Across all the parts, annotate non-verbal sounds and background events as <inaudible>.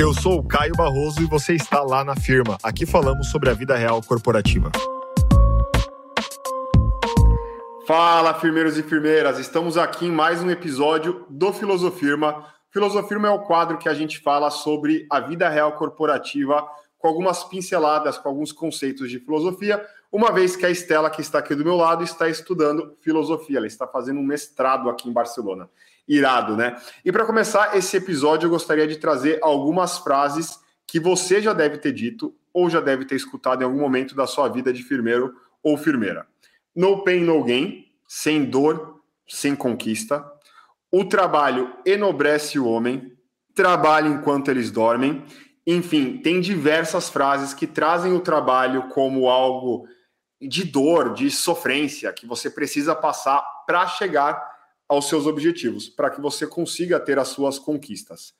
Eu sou o Caio Barroso e você está lá na firma. Aqui falamos sobre a vida real corporativa. Fala, firmeiros e firmeiras! Estamos aqui em mais um episódio do Filosofirma. Filosofirma é o quadro que a gente fala sobre a vida real corporativa com algumas pinceladas, com alguns conceitos de filosofia, uma vez que a Estela, que está aqui do meu lado, está estudando filosofia. Ela está fazendo um mestrado aqui em Barcelona irado, né? E para começar esse episódio, eu gostaria de trazer algumas frases que você já deve ter dito ou já deve ter escutado em algum momento da sua vida de firmeiro ou firmeira. No pain, no gain, sem dor, sem conquista. O trabalho enobrece o homem, trabalha enquanto eles dormem. Enfim, tem diversas frases que trazem o trabalho como algo de dor, de sofrência, que você precisa passar para chegar aos seus objetivos, para que você consiga ter as suas conquistas.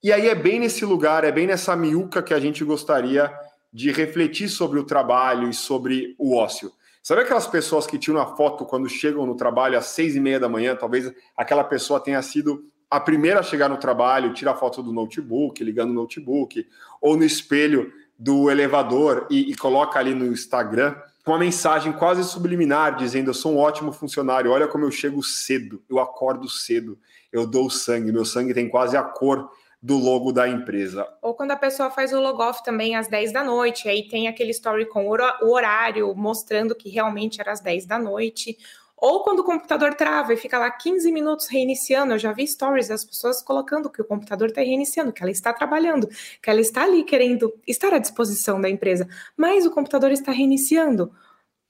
E aí é bem nesse lugar, é bem nessa miúca que a gente gostaria de refletir sobre o trabalho e sobre o ócio. Sabe aquelas pessoas que tiram a foto quando chegam no trabalho às seis e meia da manhã? Talvez aquela pessoa tenha sido a primeira a chegar no trabalho, tira a foto do notebook, ligando o notebook, ou no espelho do elevador e, e coloca ali no Instagram com uma mensagem quase subliminar, dizendo: Eu sou um ótimo funcionário, olha como eu chego cedo, eu acordo cedo, eu dou sangue, meu sangue tem quase a cor do logo da empresa. Ou quando a pessoa faz o logoff também às 10 da noite, aí tem aquele story com o horário mostrando que realmente era às 10 da noite. Ou quando o computador trava e fica lá 15 minutos reiniciando, eu já vi stories das pessoas colocando que o computador está reiniciando, que ela está trabalhando, que ela está ali querendo estar à disposição da empresa, mas o computador está reiniciando.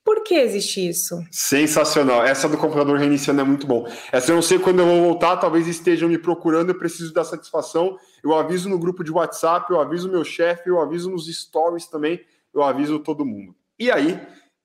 Por que existe isso? Sensacional. Essa do computador reiniciando é muito bom. Essa eu não sei quando eu vou voltar, talvez estejam me procurando, eu preciso da satisfação. Eu aviso no grupo de WhatsApp, eu aviso meu chefe, eu aviso nos stories também, eu aviso todo mundo. E aí,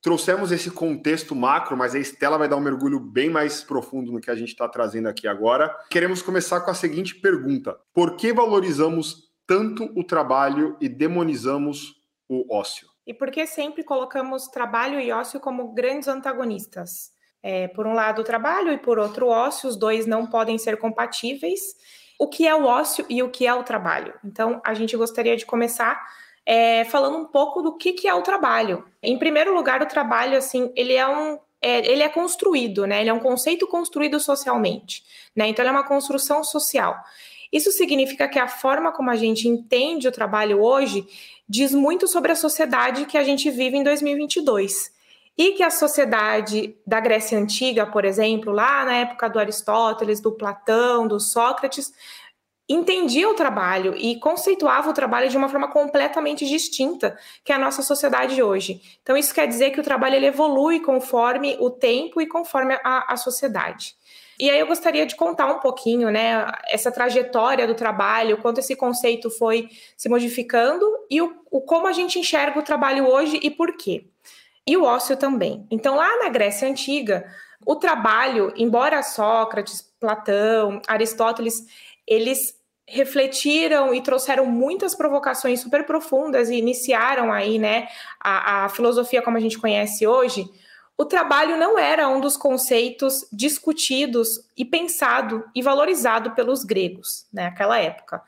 Trouxemos esse contexto macro, mas a Estela vai dar um mergulho bem mais profundo no que a gente está trazendo aqui agora. Queremos começar com a seguinte pergunta: Por que valorizamos tanto o trabalho e demonizamos o ócio? E por que sempre colocamos trabalho e ócio como grandes antagonistas? É, por um lado, o trabalho e por outro, o ócio, os dois não podem ser compatíveis. O que é o ócio e o que é o trabalho? Então, a gente gostaria de começar é, falando um pouco do que, que é o trabalho. Em primeiro lugar, o trabalho, assim, ele é um é, ele é construído, né? Ele é um conceito construído socialmente, né? Então, ele é uma construção social. Isso significa que a forma como a gente entende o trabalho hoje diz muito sobre a sociedade que a gente vive em 2022. E que a sociedade da Grécia Antiga, por exemplo, lá na época do Aristóteles, do Platão, do Sócrates, entendia o trabalho e conceituava o trabalho de uma forma completamente distinta que a nossa sociedade hoje. Então, isso quer dizer que o trabalho ele evolui conforme o tempo e conforme a, a sociedade. E aí eu gostaria de contar um pouquinho, né, essa trajetória do trabalho, quanto esse conceito foi se modificando e o, o como a gente enxerga o trabalho hoje e por quê. E o ócio também. Então, lá na Grécia Antiga, o trabalho, embora Sócrates, Platão, Aristóteles, eles refletiram e trouxeram muitas provocações super profundas e iniciaram aí, né, a, a filosofia como a gente conhece hoje, o trabalho não era um dos conceitos discutidos e pensado e valorizado pelos gregos, né, naquela época.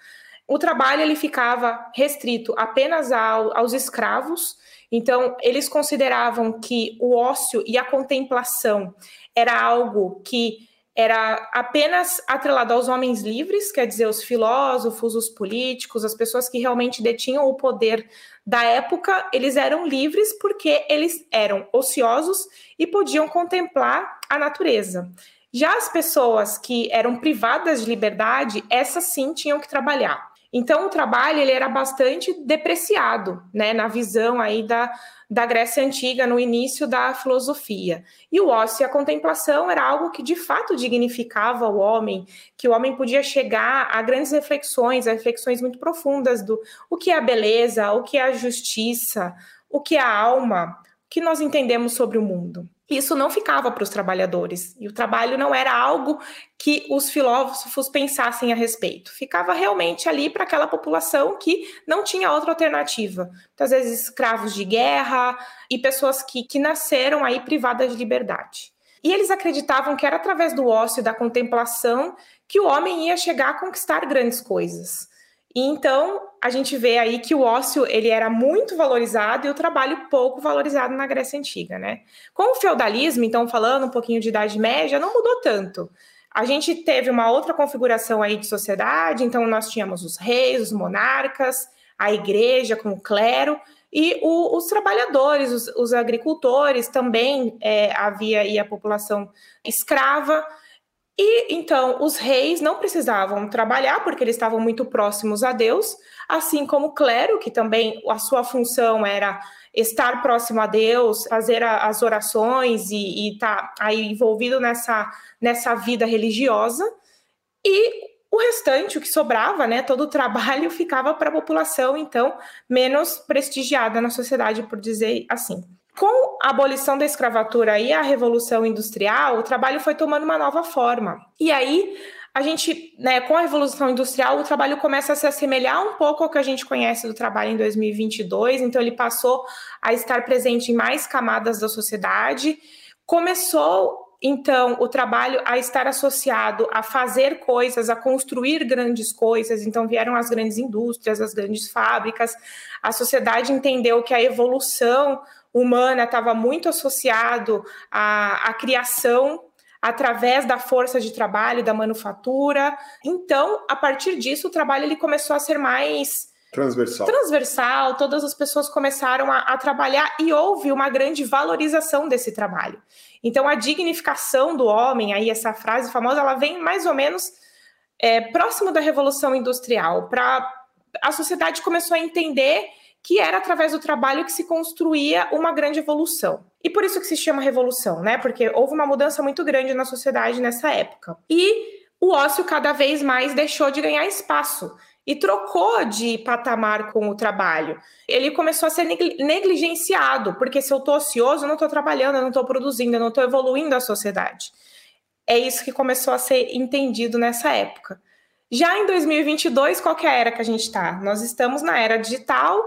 O trabalho ele ficava restrito apenas ao, aos escravos, então eles consideravam que o ócio e a contemplação era algo que era apenas atrelado aos homens livres, quer dizer, os filósofos, os políticos, as pessoas que realmente detinham o poder da época, eles eram livres porque eles eram ociosos e podiam contemplar a natureza. Já as pessoas que eram privadas de liberdade, essas sim tinham que trabalhar. Então o trabalho ele era bastante depreciado, né, na visão aí da, da Grécia Antiga, no início da filosofia. E o ócio e a contemplação era algo que de fato dignificava o homem, que o homem podia chegar a grandes reflexões, a reflexões muito profundas do o que é a beleza, o que é a justiça, o que é a alma, o que nós entendemos sobre o mundo isso não ficava para os trabalhadores. E o trabalho não era algo que os filósofos pensassem a respeito. Ficava realmente ali para aquela população que não tinha outra alternativa. Muitas vezes escravos de guerra e pessoas que, que nasceram aí privadas de liberdade. E eles acreditavam que era através do ócio e da contemplação que o homem ia chegar a conquistar grandes coisas. E então a gente vê aí que o ócio ele era muito valorizado e o trabalho pouco valorizado na Grécia Antiga, né? Com o feudalismo, então falando um pouquinho de Idade Média, não mudou tanto. A gente teve uma outra configuração aí de sociedade, então nós tínhamos os reis, os monarcas, a igreja com o clero, e o, os trabalhadores, os, os agricultores, também é, havia aí a população escrava. E então os reis não precisavam trabalhar porque eles estavam muito próximos a Deus, assim como o clero, que também a sua função era estar próximo a Deus, fazer a, as orações e estar tá aí envolvido nessa, nessa vida religiosa. E o restante, o que sobrava, né, todo o trabalho <laughs> ficava para a população, então, menos prestigiada na sociedade, por dizer assim. Com a abolição da escravatura e a revolução industrial, o trabalho foi tomando uma nova forma. E aí, a gente, né, com a revolução industrial, o trabalho começa a se assemelhar um pouco ao que a gente conhece do trabalho em 2022, então ele passou a estar presente em mais camadas da sociedade. Começou então o trabalho a estar associado a fazer coisas, a construir grandes coisas. Então vieram as grandes indústrias, as grandes fábricas. A sociedade entendeu que a evolução humana estava muito associado à, à criação através da força de trabalho, da manufatura. Então, a partir disso, o trabalho ele começou a ser mais Transversal. Transversal, todas as pessoas começaram a, a, trabalhar e houve uma grande valorização desse trabalho. Então, a dignificação do homem, aí essa frase famosa, ela vem mais ou menos é, próximo da Revolução Industrial. Para a sociedade começou a entender que era através do trabalho que se construía uma grande evolução. E por isso que se chama revolução, né? Porque houve uma mudança muito grande na sociedade nessa época. E o ócio cada vez mais deixou de ganhar espaço e trocou de patamar com o trabalho. Ele começou a ser negligenciado, porque se eu estou ocioso, eu não estou trabalhando, eu não estou produzindo, eu não estou evoluindo a sociedade. É isso que começou a ser entendido nessa época. Já em 2022, qual é a era que a gente está? Nós estamos na era digital,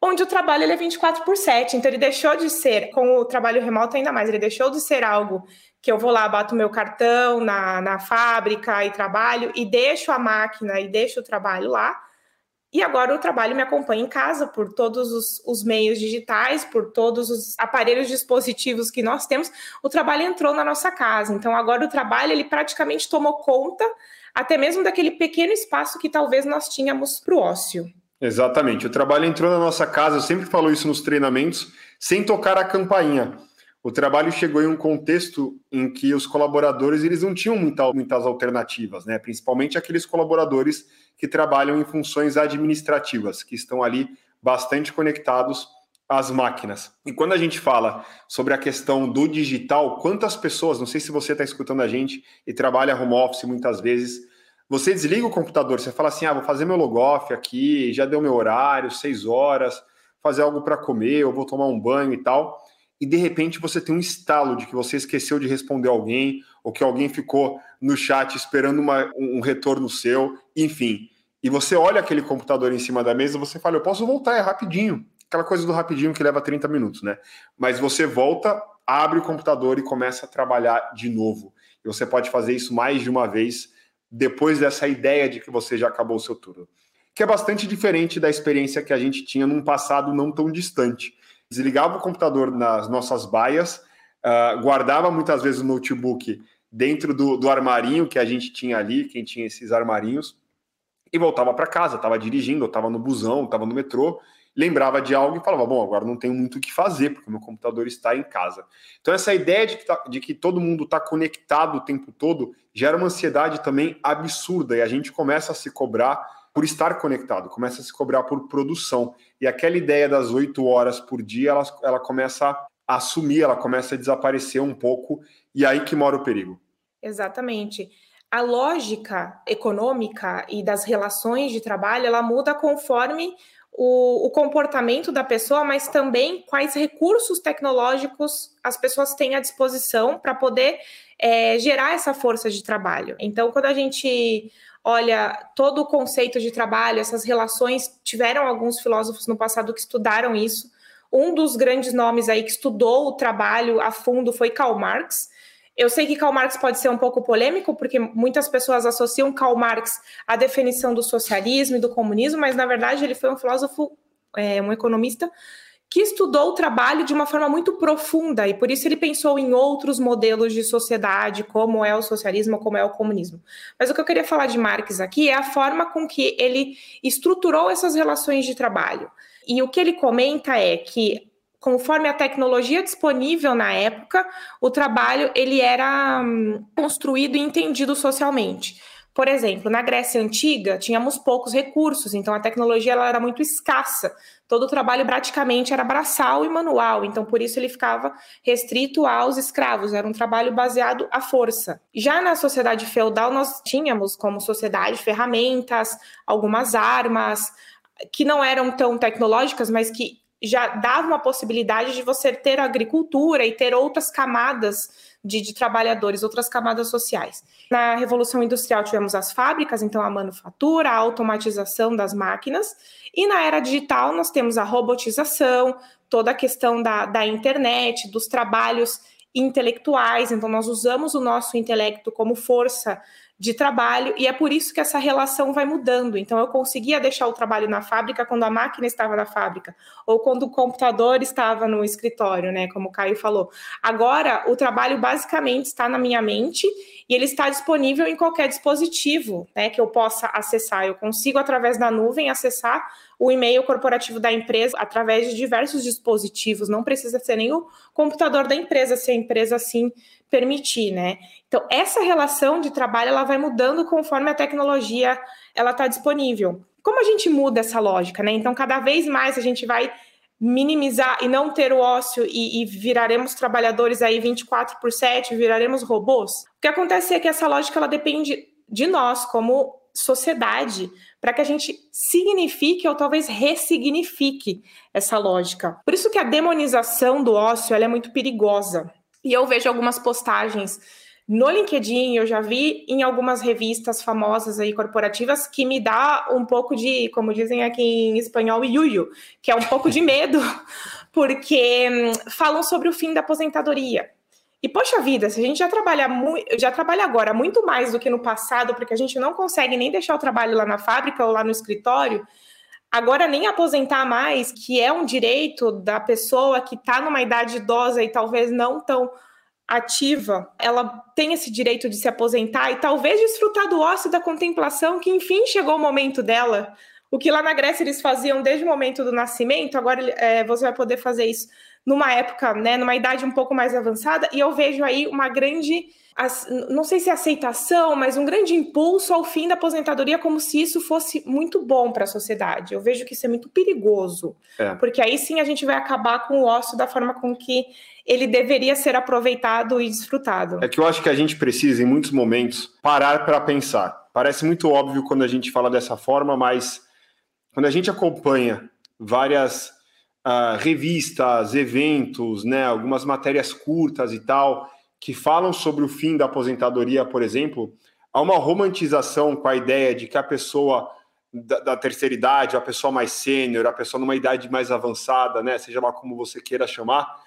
onde o trabalho ele é 24 por 7. Então, ele deixou de ser, com o trabalho remoto ainda mais, ele deixou de ser algo que eu vou lá, bato meu cartão na, na fábrica e trabalho, e deixo a máquina e deixo o trabalho lá. E agora o trabalho me acompanha em casa por todos os, os, meios digitais, por todos os aparelhos dispositivos que nós temos. O trabalho entrou na nossa casa. Então agora o trabalho ele praticamente tomou conta até mesmo daquele pequeno espaço que talvez nós tínhamos para o ócio. Exatamente. O trabalho entrou na nossa casa. Eu sempre falo isso nos treinamentos, sem tocar a campainha o trabalho chegou em um contexto em que os colaboradores eles não tinham muita, muitas alternativas, né? principalmente aqueles colaboradores que trabalham em funções administrativas, que estão ali bastante conectados às máquinas. E quando a gente fala sobre a questão do digital, quantas pessoas, não sei se você está escutando a gente e trabalha home office muitas vezes, você desliga o computador, você fala assim, ah, vou fazer meu logoff aqui, já deu meu horário, seis horas, fazer algo para comer, eu vou tomar um banho e tal e de repente você tem um estalo de que você esqueceu de responder alguém, ou que alguém ficou no chat esperando uma, um retorno seu, enfim. E você olha aquele computador em cima da mesa, você fala, eu posso voltar, é rapidinho. Aquela coisa do rapidinho que leva 30 minutos, né? Mas você volta, abre o computador e começa a trabalhar de novo. E você pode fazer isso mais de uma vez depois dessa ideia de que você já acabou o seu turno. Que é bastante diferente da experiência que a gente tinha num passado não tão distante desligava o computador nas nossas baias, uh, guardava muitas vezes o notebook dentro do, do armarinho que a gente tinha ali, quem tinha esses armarinhos, e voltava para casa, estava dirigindo, estava no busão, estava no metrô, lembrava de algo e falava, bom, agora não tenho muito o que fazer, porque meu computador está em casa. Então essa ideia de que, tá, de que todo mundo está conectado o tempo todo gera uma ansiedade também absurda, e a gente começa a se cobrar por estar conectado, começa a se cobrar por produção. E aquela ideia das oito horas por dia, ela, ela começa a assumir, ela começa a desaparecer um pouco, e aí que mora o perigo. Exatamente. A lógica econômica e das relações de trabalho, ela muda conforme o, o, comportamento da pessoa, mas também quais recursos tecnológicos as pessoas têm à disposição para poder é, gerar essa força de trabalho. Então, quando a gente olha todo o conceito de trabalho, essas relações, tiveram alguns filósofos no passado que estudaram isso. Um dos grandes nomes aí que estudou o trabalho a fundo foi Karl Marx. Eu sei que Karl Marx pode ser um pouco polêmico, porque muitas pessoas associam Karl Marx à definição do socialismo e do comunismo, mas na verdade ele foi um filósofo, é, um economista que estudou o trabalho de uma forma muito profunda e por isso ele pensou em outros modelos de sociedade, como é o socialismo, como é o comunismo. Mas o que eu queria falar de Marx aqui é a forma com que ele estruturou essas relações de trabalho. E o que ele comenta é que conforme a tecnologia disponível na época, o trabalho ele era hum, construído e entendido socialmente. Por exemplo, na Grécia Antiga, tínhamos poucos recursos, então a tecnologia ela era muito escassa. Todo o trabalho praticamente era braçal e manual, então por isso ele ficava restrito aos escravos, era um trabalho baseado à força. Já na sociedade feudal, nós tínhamos como sociedade ferramentas, algumas armas, que não eram tão tecnológicas, mas que já dava uma possibilidade de você ter agricultura e ter outras camadas de, de, trabalhadores, outras camadas sociais. Na Revolução Industrial tivemos as fábricas, então a manufatura, a automatização das máquinas, e na era digital nós temos a robotização, toda a questão da, da internet, dos trabalhos intelectuais, então nós usamos o nosso intelecto como força de trabalho, e é por isso que essa relação vai mudando. Então, eu conseguia deixar o trabalho na fábrica quando a máquina estava na fábrica, ou quando o computador estava no escritório, né? Como o Caio falou. Agora, o trabalho basicamente está na minha mente e ele está disponível em qualquer dispositivo né, que eu possa acessar. Eu consigo, através da nuvem, acessar o e-mail corporativo da empresa através de diversos dispositivos. Não precisa ser nem o computador da empresa, se a empresa assim permitir, né? Então, essa relação de trabalho ela vai mudando conforme a tecnologia ela está disponível. Como a gente muda essa lógica, né? Então, cada vez mais a gente vai minimizar e não ter o ócio e, e, viraremos trabalhadores aí 24 por 7, viraremos robôs. O que acontece é que essa lógica ela depende de nós como sociedade para que a gente signifique ou talvez ressignifique essa lógica. Por isso que a demonização do ócio é muito perigosa. E eu vejo algumas postagens no LinkedIn, eu já vi em algumas revistas famosas aí corporativas que me dá um pouco de, como dizem aqui em espanhol, yuyu, que é um pouco de medo, <laughs> porque hum, falam sobre o fim da aposentadoria. E poxa vida, se a gente já trabalha já trabalha agora muito mais do que no passado, porque a gente não consegue nem deixar o trabalho lá na fábrica ou lá no escritório, agora nem aposentar mais, que é um direito da pessoa que está numa idade idosa e talvez não tão ativa, ela tem esse direito de se aposentar e talvez desfrutar do ócio da contemplação, que enfim chegou o momento dela. O que lá na Grécia eles faziam desde o momento do nascimento, agora é, você vai poder fazer isso numa época, né, numa idade um pouco mais avançada, e eu vejo aí uma grande, não sei se é aceitação, mas um grande impulso ao fim da aposentadoria, como se isso fosse muito bom para a sociedade. Eu vejo que isso é muito perigoso, é. porque aí sim a gente vai acabar com o ócio da forma com que ele deveria ser aproveitado e desfrutado. É que eu acho que a gente precisa, em muitos momentos, parar para pensar. Parece muito óbvio quando a gente fala dessa forma, mas quando a gente acompanha várias uh, revistas, eventos, né, algumas matérias curtas e tal, que falam sobre o fim da aposentadoria, por exemplo, há uma romantização com a ideia de que a pessoa da, da terceira idade, a pessoa mais sênior, a pessoa numa idade mais avançada, né, seja lá como você queira chamar,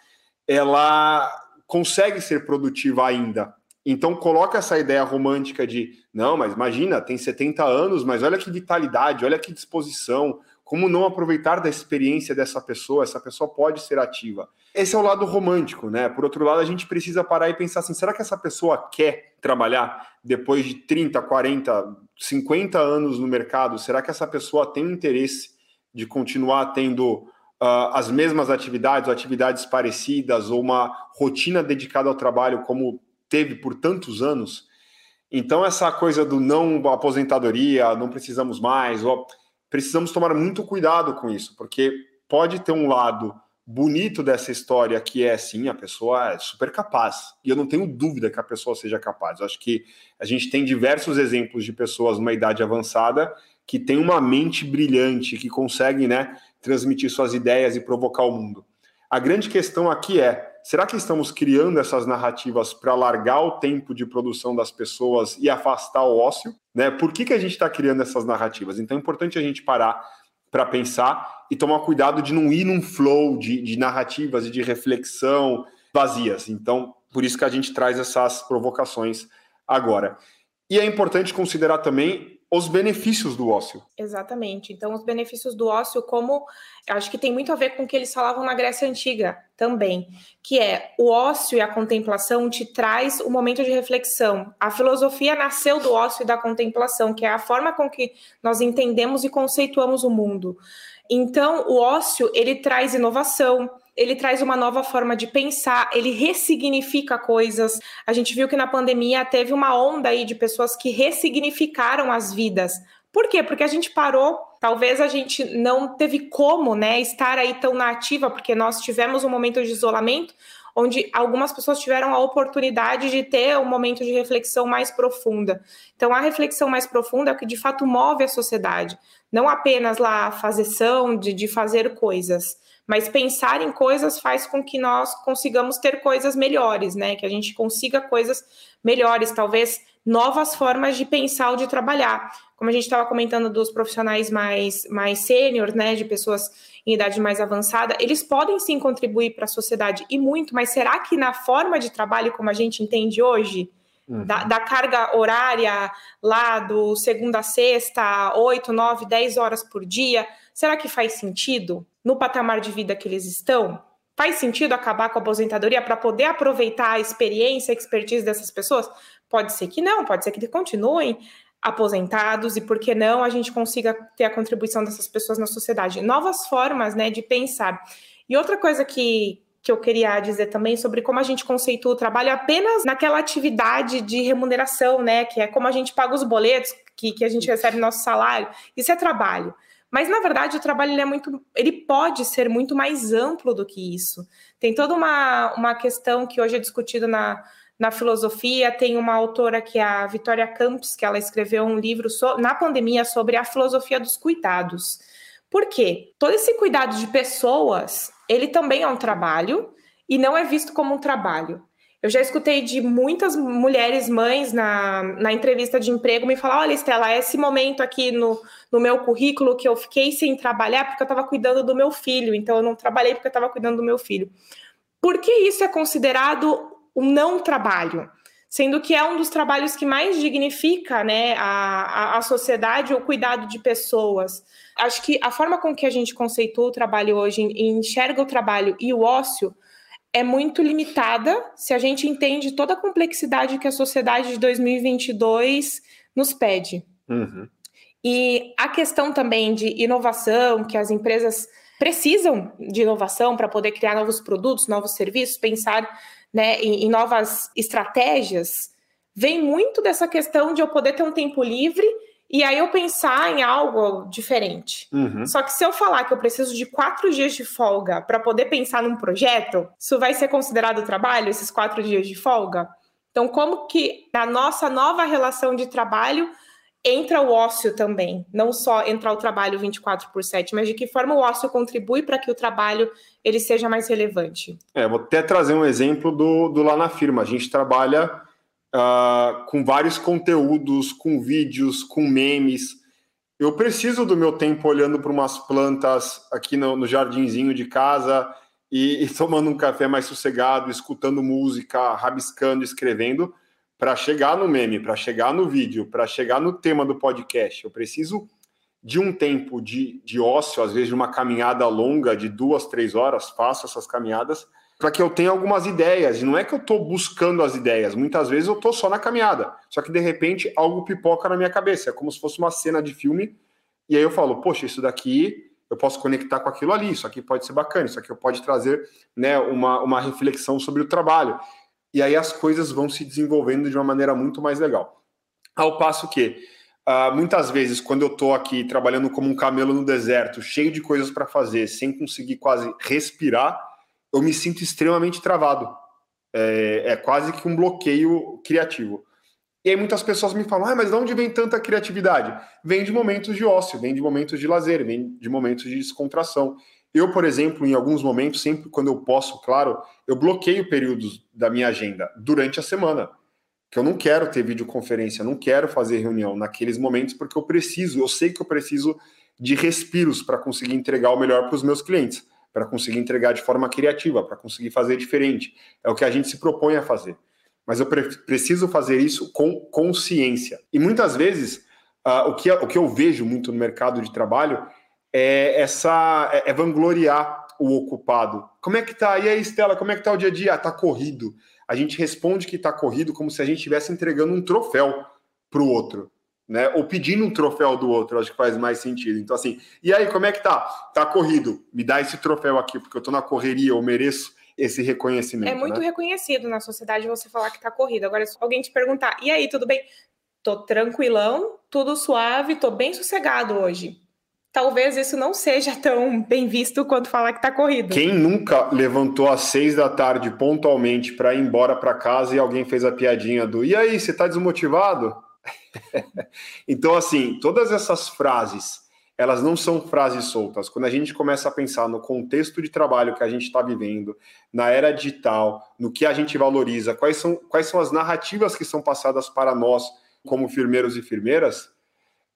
ela consegue ser produtiva ainda. Então coloca essa ideia romântica de, não, mas imagina, tem 70 anos, mas olha que vitalidade, olha que disposição, como não aproveitar da experiência dessa pessoa, essa pessoa pode ser ativa. Esse é o lado romântico, né? Por outro lado, a gente precisa parar e pensar assim, será que essa pessoa quer trabalhar depois de 30, 40, 50 anos no mercado? Será que essa pessoa tem interesse de continuar tendo uh, as mesmas atividades, ou atividades parecidas, ou uma rotina dedicada ao trabalho como teve por tantos anos. Então, essa coisa do não aposentadoria, não precisamos mais, ou, precisamos tomar muito cuidado com isso, porque pode ter um lado bonito dessa história que é sim, a pessoa é super capaz. E eu não tenho dúvida que a pessoa seja capaz. Eu acho que a gente tem diversos exemplos de pessoas numa idade avançada que têm uma mente brilhante, que conseguem, né, transmitir suas ideias e provocar o mundo. A grande questão aqui é: será que estamos criando essas narrativas para largar o tempo de produção das pessoas e afastar o ócio? Né? Por que, que a gente está criando essas narrativas? Então é importante a gente parar para pensar e tomar cuidado de não ir num flow de, de narrativas e de reflexão vazias. Então, Por isso que a gente traz essas provocações agora. E é importante considerar também os benefícios do ócio. Exatamente. Então, os benefícios do ócio, como acho que tem muito a ver com o que eles falavam na Grécia Antiga também, que é o ócio e a contemplação te traz um momento de reflexão. A filosofia nasceu do ócio e da contemplação, que é a forma com que nós entendemos e conceituamos o mundo. Então, o ócio, ele traz inovação, ele traz uma nova forma de pensar, ele ressignifica coisas. A gente viu que na pandemia teve uma onda aí de pessoas que ressignificaram as vidas. Por quê? Porque a gente parou, talvez a gente não teve como, né, estar aí tão na ativa, porque nós tivemos um momento de isolamento, onde algumas pessoas tiveram a oportunidade de ter um momento de reflexão mais profunda. Então, a reflexão mais profunda é o que de fato move a sociedade, não apenas lá a fazeção de, de fazer coisas. Mas pensar em coisas faz com que nós consigamos ter coisas melhores, né? Que a gente consiga coisas melhores, talvez novas formas de pensar ou de trabalhar. Como a gente estava comentando dos profissionais mais, mais sênior, né? De pessoas em idade mais avançada, eles podem sim contribuir para a sociedade e muito, mas será que na forma de trabalho como a gente entende hoje, Uhum. Da, da, carga horária lá do segunda a sexta, 8, 9, 10 horas por dia, será que faz sentido? no patamar de vida que eles estão? Faz sentido acabar com a aposentadoria para poder aproveitar a experiência, a expertise dessas pessoas? Pode ser que não, pode ser que continuem aposentados e por que não a gente consiga ter a contribuição dessas pessoas na sociedade. Novas formas, né, de pensar. E outra coisa que, que eu queria dizer também sobre como a gente conceitua o trabalho apenas naquela atividade de remuneração, né, que é como a gente paga os boletos, que, que a gente recebe nosso salário. Isso é trabalho. Mas na verdade o trabalho ele é muito, ele pode ser muito mais amplo do que isso. Tem toda uma, uma questão que hoje é discutida na, na filosofia. Tem uma autora que é a Vitória Campos, que ela escreveu um livro so, na pandemia sobre a filosofia dos cuidados. Por quê? Todo esse cuidado de pessoas, ele também é um trabalho e não é visto como um trabalho. Eu já escutei de muitas mulheres mães na, na entrevista de emprego me falar: olha, Estela, esse momento aqui no, no meu currículo que eu fiquei sem trabalhar porque eu estava cuidando do meu filho, então eu não trabalhei porque eu estava cuidando do meu filho. Por que isso é considerado um não trabalho? Sendo que é um dos trabalhos que mais dignifica né, a, a, a sociedade, o cuidado de pessoas. Acho que a forma com que a gente conceitua o trabalho hoje, enxerga o trabalho e o ócio, é muito limitada se a gente entende toda a complexidade que a sociedade de 2022 nos pede. Uhum. E a questão também de inovação, que as empresas precisam de inovação para poder criar novos produtos, novos serviços, pensar né, em, em novas estratégias, vem muito dessa questão de eu poder ter um tempo livre e aí eu pensar em algo diferente. Uhum. Só que se eu falar que eu preciso de quatro dias de folga para poder pensar num projeto, isso vai ser considerado trabalho, esses quatro dias de folga? Então, como que na nossa nova relação de trabalho entra o ócio também? Não só entrar o trabalho 24 por 7, mas de que forma o ócio contribui para que o trabalho ele seja mais relevante? É, vou até trazer um exemplo do, do lá na firma. A gente trabalha uh, com vários conteúdos, com vídeos, com memes. Eu preciso do meu tempo olhando para umas plantas aqui no, no jardinzinho de casa e, <laughs> e, tomando um café mais sossegado, escutando música, rabiscando, escrevendo, para chegar no meme, para chegar no vídeo, para chegar no tema do podcast. Eu preciso de um tempo de, de ócio, às vezes de uma caminhada longa de duas, três horas, faço essas caminhadas para que eu tenha algumas ideias. E não é que eu estou buscando as ideias, muitas vezes eu estou só na caminhada. Só que de repente algo pipoca na minha cabeça, é como se fosse uma cena de filme. E aí eu falo, poxa, isso daqui eu posso conectar com aquilo ali, isso aqui pode ser bacana, isso aqui pode trazer né, uma, uma reflexão sobre o trabalho. E aí as coisas vão se desenvolvendo de uma maneira muito mais legal. Ao passo que, uh, muitas vezes, quando eu estou aqui trabalhando como um camelo no deserto, cheio de coisas para fazer, sem conseguir quase respirar, eu me sinto extremamente travado. É, é, quase que um bloqueio criativo. E aí muitas pessoas me falam, ah, mas de onde vem tanta criatividade? Vem de momentos de ócio, vem de momentos de lazer, vem de momentos de descontração. Eu, por exemplo, em alguns momentos, sempre quando eu posso, claro, eu bloqueio períodos da minha agenda durante a semana. Que eu não quero ter videoconferência, não quero fazer reunião naqueles momentos, porque eu preciso, eu sei que eu preciso de respiros para conseguir entregar o melhor para os meus clientes para conseguir entregar de forma criativa, para conseguir fazer diferente. É o que a gente se propõe a fazer. Mas eu pre preciso fazer isso com consciência. E muitas vezes, uh, o, que, o que eu vejo muito no mercado de trabalho é essa é, é vangloriar o ocupado. Como é que tá? E aí, Estela, como é que tá o dia a dia? Ah, tá corrido. A gente responde que tá corrido como se a gente estivesse entregando um troféu para o outro né? Ou pedindo um troféu do outro, acho que faz mais sentido. Então, assim, e aí, como é que tá? Tá corrido, me dá esse troféu aqui, porque eu tô na correria, eu mereço esse reconhecimento. É muito né? reconhecido na sociedade você falar que tá corrido. Agora, se alguém te perguntar, e aí, tudo bem? Tô tranquilão, tudo suave, tô bem sossegado hoje. Talvez isso não seja tão bem visto quanto falar que tá corrido. Quem nunca levantou às seis da tarde pontualmente para ir embora para casa e alguém fez a piadinha do e aí, você tá desmotivado? <laughs> então, assim, todas essas frases, elas não são frases soltas. Quando a gente começa a pensar no contexto de trabalho que a gente está vivendo, na era digital, no que a gente valoriza, quais são, quais são as narrativas que são passadas para nós como firmeiros e firmeiras,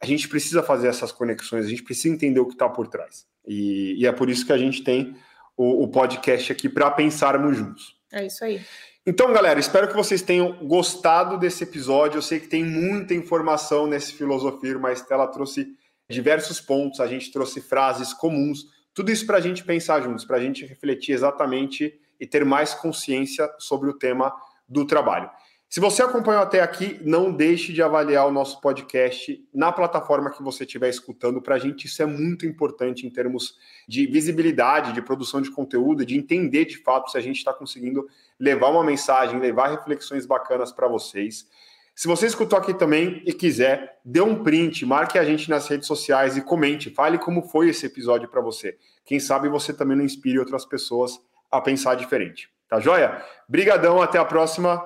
a gente precisa fazer essas conexões, a gente precisa entender o que está por trás. E, e, é por isso que a gente tem o, o podcast aqui para pensarmos juntos. É isso aí. Então, galera, espero que vocês tenham gostado desse episódio. Eu sei que tem muita informação nesse filosofia, mas Estela trouxe diversos pontos, a gente trouxe frases comuns, tudo isso para a gente pensar juntos, para a gente refletir exatamente e ter mais consciência sobre o tema do trabalho. Se você acompanhou até aqui, não deixe de avaliar o nosso podcast na plataforma que você estiver escutando. Para a gente, isso é muito importante em termos de visibilidade, de produção de conteúdo, de entender de fato se a gente está conseguindo levar uma mensagem, levar reflexões bacanas para vocês. Se você escutou aqui também e quiser, dê um print, marque a gente nas redes sociais e comente, fale como foi esse episódio para você. Quem sabe você também não inspire outras pessoas a pensar diferente. Tá joia? Brigadão, até a próxima.